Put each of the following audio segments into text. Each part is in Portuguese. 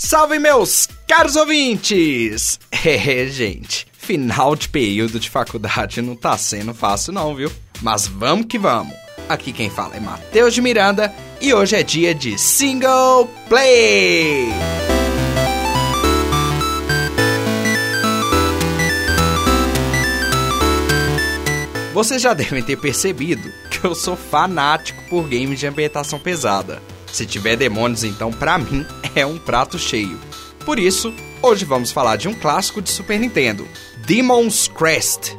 Salve meus caros ouvintes! É, gente, final de período de faculdade não tá sendo fácil não, viu? Mas vamos que vamos. Aqui quem fala é Matheus de Miranda e hoje é dia de Single Play! Vocês já devem ter percebido que eu sou fanático por games de ambientação pesada. Se tiver demônios, então pra mim é um prato cheio. Por isso, hoje vamos falar de um clássico de Super Nintendo, Demon's Crest.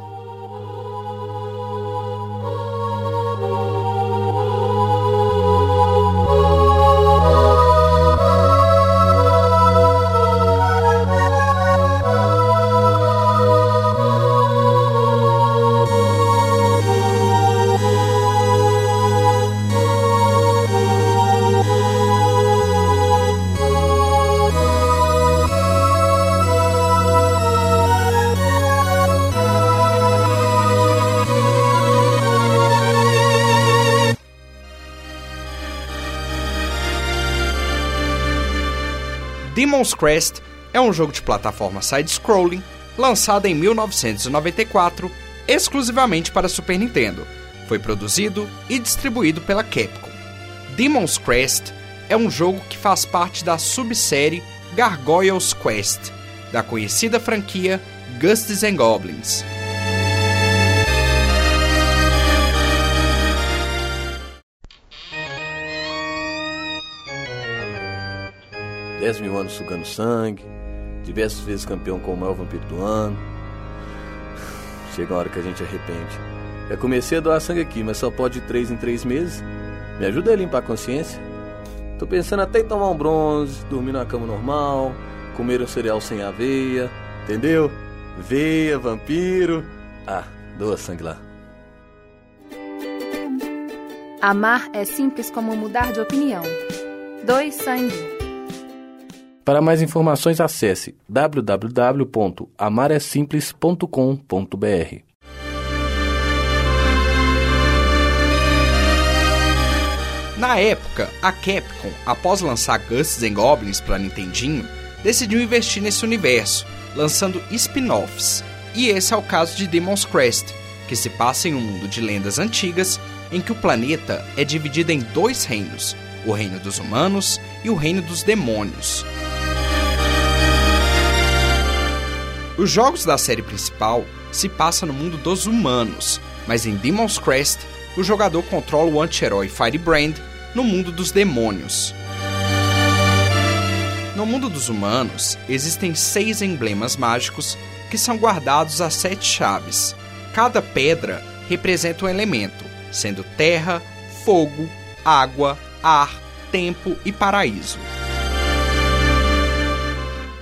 Demon's Crest é um jogo de plataforma side-scrolling lançado em 1994 exclusivamente para Super Nintendo. Foi produzido e distribuído pela Capcom. Demon's Crest é um jogo que faz parte da subsérie Gargoyle's Quest, da conhecida franquia Ghosts and Goblins. Dez mil anos sugando sangue, diversas vezes campeão com o maior vampiro do ano. Chega uma hora que a gente arrepende. Eu comecei a doar sangue aqui, mas só pode de três em três meses. Me ajuda a limpar a consciência. Tô pensando até em tomar um bronze, dormir numa cama normal, comer um cereal sem aveia, entendeu? Veia, vampiro. Ah, doa sangue lá. Amar é simples como mudar de opinião. Doe sangue. Para mais informações, acesse www.amaresimples.com.br. Na época, a Capcom, após lançar Ghosts and Goblins para Nintendinho, decidiu investir nesse universo, lançando spin-offs. E esse é o caso de Demon's Crest, que se passa em um mundo de lendas antigas em que o planeta é dividido em dois reinos, o reino dos humanos e o reino dos demônios. Os jogos da série principal se passam no mundo dos humanos, mas em Demon's Crest, o jogador controla o anti-herói Firebrand no mundo dos demônios. No mundo dos humanos, existem seis emblemas mágicos que são guardados a sete chaves. Cada pedra representa um elemento, sendo terra, fogo, água, ar, tempo e paraíso.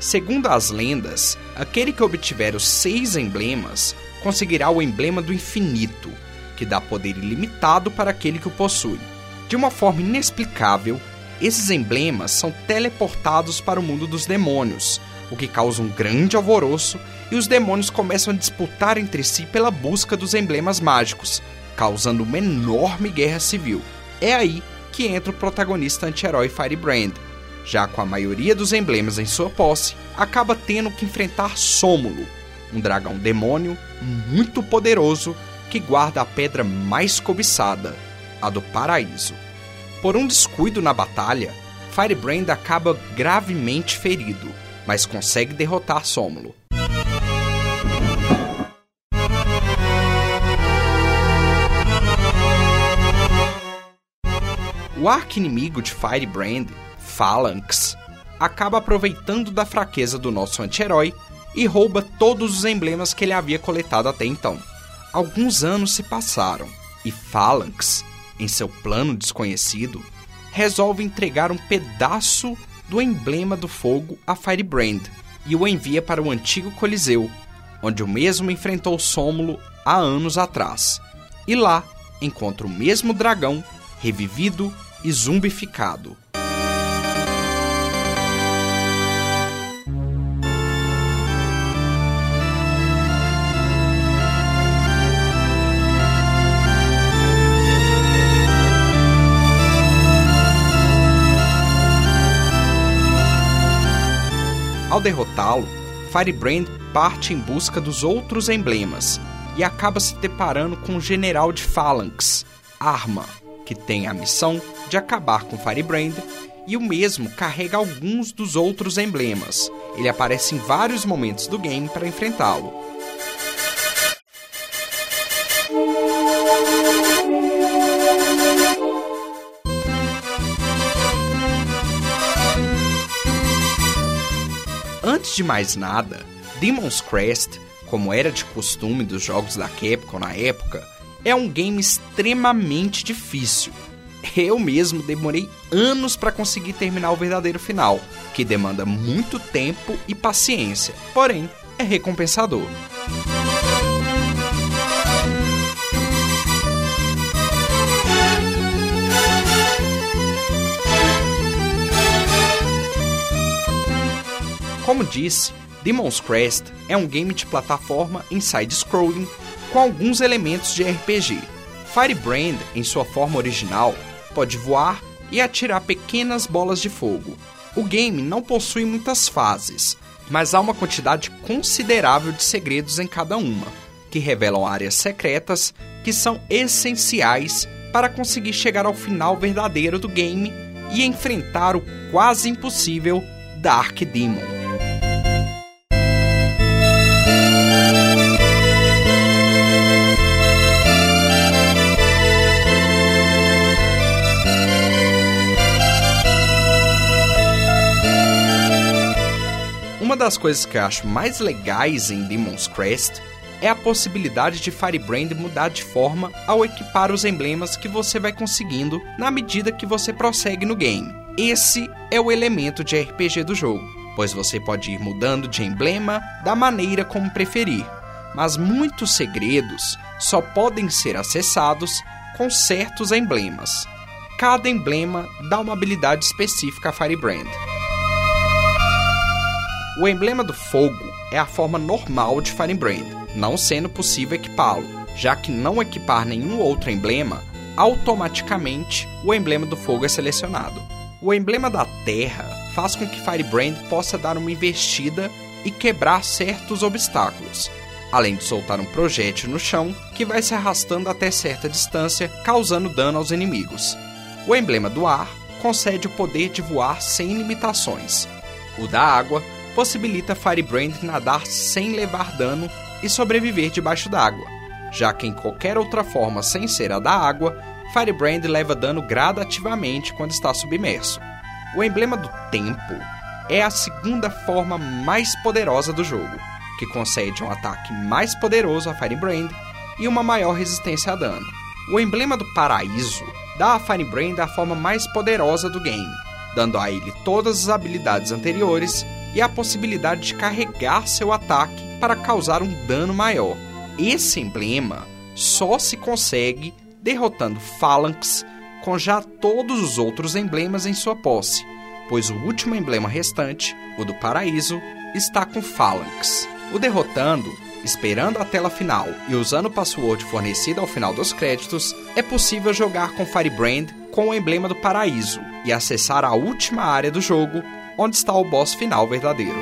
Segundo as lendas, aquele que obtiver os seis emblemas conseguirá o emblema do infinito, que dá poder ilimitado para aquele que o possui. De uma forma inexplicável, esses emblemas são teleportados para o mundo dos demônios, o que causa um grande alvoroço e os demônios começam a disputar entre si pela busca dos emblemas mágicos, causando uma enorme guerra civil. É aí que entra o protagonista anti-herói Firebrand, já com a maioria dos emblemas em sua posse, acaba tendo que enfrentar Sômulo, um dragão demônio muito poderoso que guarda a pedra mais cobiçada, a do paraíso. Por um descuido na batalha, Firebrand acaba gravemente ferido, mas consegue derrotar Sômulo. O arqui-inimigo de Firebrand Phalanx, acaba aproveitando da fraqueza do nosso anti-herói e rouba todos os emblemas que ele havia coletado até então. Alguns anos se passaram e Phalanx, em seu plano desconhecido, resolve entregar um pedaço do emblema do fogo a Firebrand e o envia para o antigo Coliseu, onde o mesmo enfrentou Sômulo há anos atrás. E lá encontra o mesmo dragão revivido e zumbificado. Ao derrotá-lo, Firebrand parte em busca dos outros emblemas e acaba se deparando com o general de Phalanx, Arma, que tem a missão de acabar com Firebrand e o mesmo carrega alguns dos outros emblemas. Ele aparece em vários momentos do game para enfrentá-lo. Antes de mais nada, Demon's Crest, como era de costume dos jogos da Capcom na época, é um game extremamente difícil. Eu mesmo demorei anos para conseguir terminar o verdadeiro final, que demanda muito tempo e paciência, porém é recompensador. Como disse, Demon's Crest é um game de plataforma em side-scrolling com alguns elementos de RPG. Firebrand, em sua forma original, pode voar e atirar pequenas bolas de fogo. O game não possui muitas fases, mas há uma quantidade considerável de segredos em cada uma, que revelam áreas secretas que são essenciais para conseguir chegar ao final verdadeiro do game e enfrentar o quase impossível Dark Demon. Das coisas que eu acho mais legais em Demon's Crest é a possibilidade de Firebrand mudar de forma ao equipar os emblemas que você vai conseguindo na medida que você prossegue no game. Esse é o elemento de RPG do jogo, pois você pode ir mudando de emblema da maneira como preferir, mas muitos segredos só podem ser acessados com certos emblemas. Cada emblema dá uma habilidade específica a Firebrand. O emblema do fogo é a forma normal de Firebrand, não sendo possível equipá-lo, já que não equipar nenhum outro emblema, automaticamente o emblema do fogo é selecionado. O emblema da terra faz com que Firebrand possa dar uma investida e quebrar certos obstáculos, além de soltar um projétil no chão que vai se arrastando até certa distância, causando dano aos inimigos. O emblema do ar concede o poder de voar sem limitações. O da água possibilita Firebrand nadar sem levar dano e sobreviver debaixo d'água, já que em qualquer outra forma sem ser a da água, Firebrand leva dano gradativamente quando está submerso. O emblema do tempo é a segunda forma mais poderosa do jogo, que concede um ataque mais poderoso a Firebrand e uma maior resistência a dano. O emblema do paraíso dá a Firebrand a forma mais poderosa do game, dando a ele todas as habilidades anteriores e a possibilidade de carregar seu ataque para causar um dano maior. Esse emblema só se consegue derrotando Phalanx com já todos os outros emblemas em sua posse, pois o último emblema restante, o do Paraíso, está com Phalanx. O derrotando, esperando a tela final e usando o password fornecido ao final dos créditos, é possível jogar com Firebrand com o emblema do Paraíso e acessar a última área do jogo onde está o boss final verdadeiro.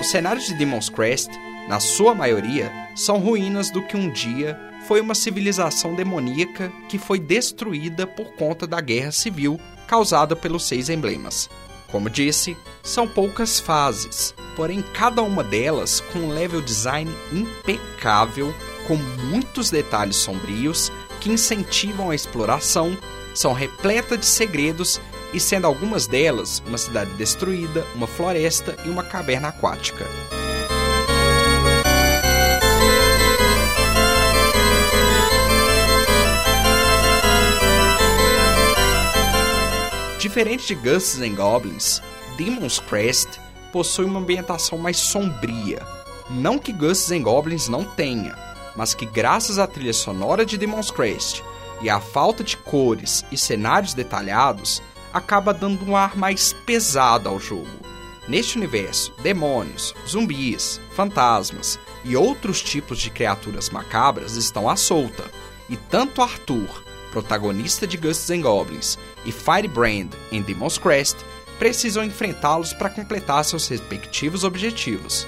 Os cenários de Demon's Crest, na sua maioria, são ruínas do que um dia foi uma civilização demoníaca que foi destruída por conta da guerra civil causada pelos seis emblemas. Como disse, são poucas fases, porém cada uma delas com um level design impecável, com muitos detalhes sombrios que incentivam a exploração, são repletas de segredos e sendo algumas delas uma cidade destruída, uma floresta e uma caverna aquática. Diferente de Ghosts and Goblins, Demon's Crest possui uma ambientação mais sombria. Não que Ghosts and Goblins não tenha, mas que graças à trilha sonora de Demon's Crest e à falta de cores e cenários detalhados, acaba dando um ar mais pesado ao jogo. Neste universo, demônios, zumbis, fantasmas e outros tipos de criaturas macabras estão à solta, e tanto Arthur, protagonista de Ghosts and Goblins, e Firebrand em Demon's Crest precisam enfrentá-los para completar seus respectivos objetivos.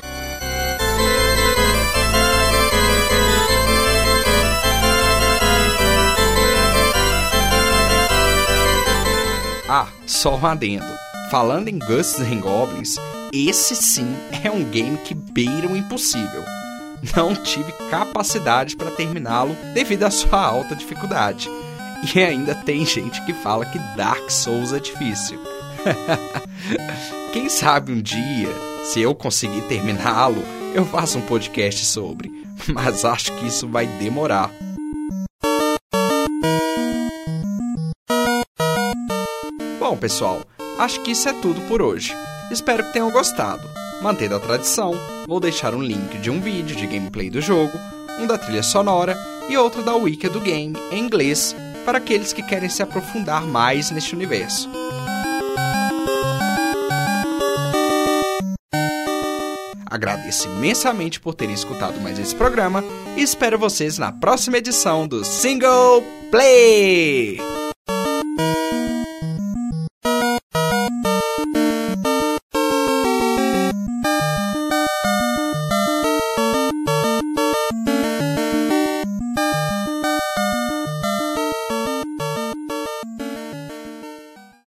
Ah, só um adendo. Falando em Ghosts and Goblins, esse sim é um game que beira o impossível. Não tive capacidade para terminá-lo devido à sua alta dificuldade. E ainda tem gente que fala que Dark Souls é difícil. Quem sabe um dia, se eu conseguir terminá-lo, eu faço um podcast sobre. Mas acho que isso vai demorar. Bom, pessoal, acho que isso é tudo por hoje. Espero que tenham gostado. Mantendo a tradição, vou deixar um link de um vídeo de gameplay do jogo, um da trilha sonora e outro da wiki do game em inglês para aqueles que querem se aprofundar mais neste universo. Agradeço imensamente por terem escutado mais esse programa e espero vocês na próxima edição do Single Play!